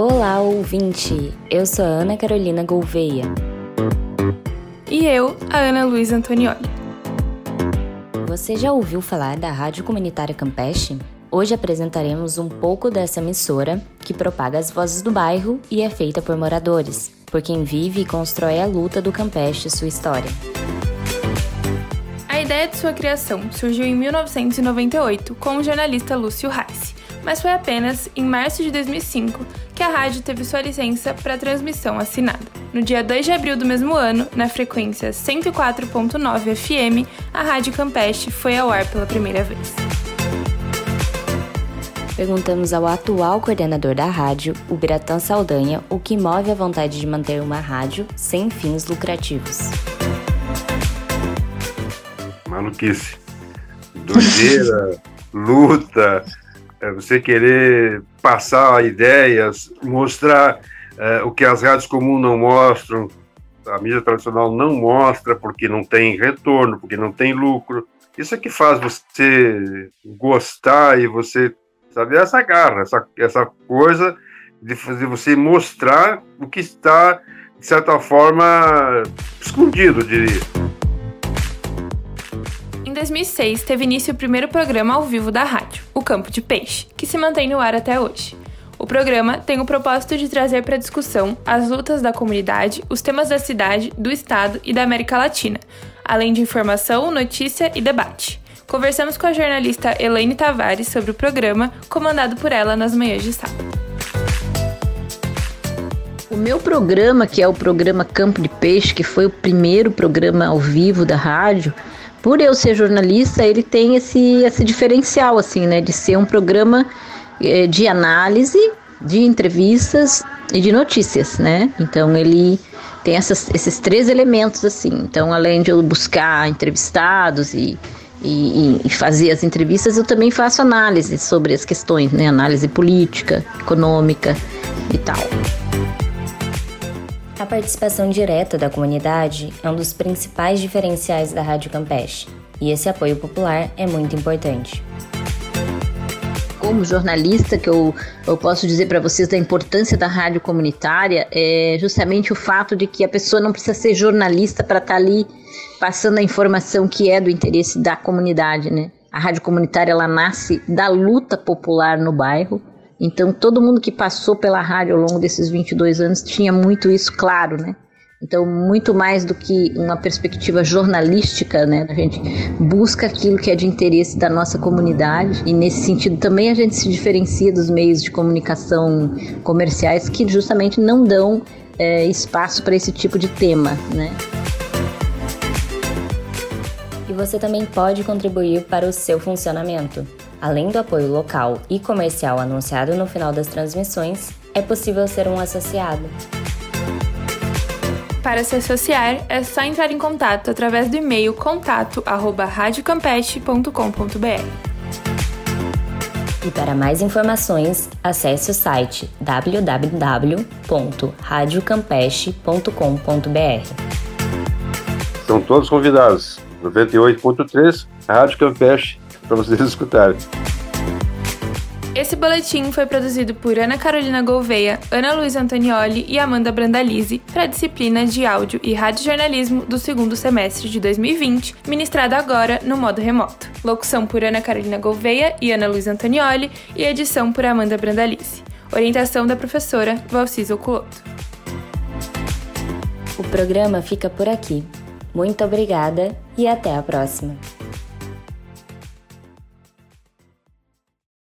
Olá, ouvinte! Eu sou a Ana Carolina Gouveia. E eu, a Ana Luísa Antonioli. Você já ouviu falar da Rádio Comunitária Campeche? Hoje apresentaremos um pouco dessa emissora que propaga as vozes do bairro e é feita por moradores, por quem vive e constrói a luta do Campeche e sua história. A ideia de sua criação surgiu em 1998 com o jornalista Lúcio Reis, mas foi apenas em março de 2005 que a rádio teve sua licença para transmissão assinada. No dia 2 de abril do mesmo ano, na frequência 104.9 FM, a Rádio Campeche foi ao ar pela primeira vez. Perguntamos ao atual coordenador da rádio, o Biratã Saldanha, o que move a vontade de manter uma rádio sem fins lucrativos. Maluquice. Doideira, luta, é você querer passar ideias, mostrar é, o que as rádios comuns não mostram, a mídia tradicional não mostra porque não tem retorno, porque não tem lucro. Isso é que faz você gostar e você, sabe, essa garra, essa, essa coisa de fazer você mostrar o que está, de certa forma, escondido, diria. Em 2006, teve início o primeiro programa ao vivo da rádio, o Campo de Peixe, que se mantém no ar até hoje. O programa tem o propósito de trazer para discussão as lutas da comunidade, os temas da cidade, do estado e da América Latina, além de informação, notícia e debate. Conversamos com a jornalista Elaine Tavares sobre o programa, comandado por ela nas manhãs de sábado. O meu programa, que é o programa Campo de Peixe, que foi o primeiro programa ao vivo da rádio, por eu ser jornalista, ele tem esse, esse diferencial, assim, né, de ser um programa eh, de análise, de entrevistas e de notícias, né? Então ele tem essas, esses três elementos, assim. Então, além de eu buscar entrevistados e, e, e fazer as entrevistas, eu também faço análise sobre as questões, né? Análise política, econômica e tal. Participação direta da comunidade é um dos principais diferenciais da Rádio Campeche, e esse apoio popular é muito importante. Como jornalista, que eu, eu posso dizer para vocês da importância da rádio comunitária é justamente o fato de que a pessoa não precisa ser jornalista para estar tá ali passando a informação que é do interesse da comunidade, né? A rádio comunitária ela nasce da luta popular no bairro então, todo mundo que passou pela rádio ao longo desses 22 anos tinha muito isso claro, né? Então, muito mais do que uma perspectiva jornalística, né? A gente busca aquilo que é de interesse da nossa comunidade e, nesse sentido, também a gente se diferencia dos meios de comunicação comerciais que justamente não dão é, espaço para esse tipo de tema, né? E você também pode contribuir para o seu funcionamento. Além do apoio local e comercial anunciado no final das transmissões, é possível ser um associado. Para se associar, é só entrar em contato através do e-mail contato@radiocampeche.com.br. E para mais informações, acesse o site www.radiocampeche.com.br. São todos convidados. 98.3, Rádio Campeche para vocês escutarem. Esse boletim foi produzido por Ana Carolina Gouveia, Ana Luísa Antonioli e Amanda Brandalize para a disciplina de áudio e radiojornalismo do segundo semestre de 2020, ministrado agora no modo remoto. Locução por Ana Carolina Gouveia e Ana Luísa Antonioli e edição por Amanda Brandalize. Orientação da professora Valcisa Oculoto. O programa fica por aqui. Muito obrigada e até a próxima!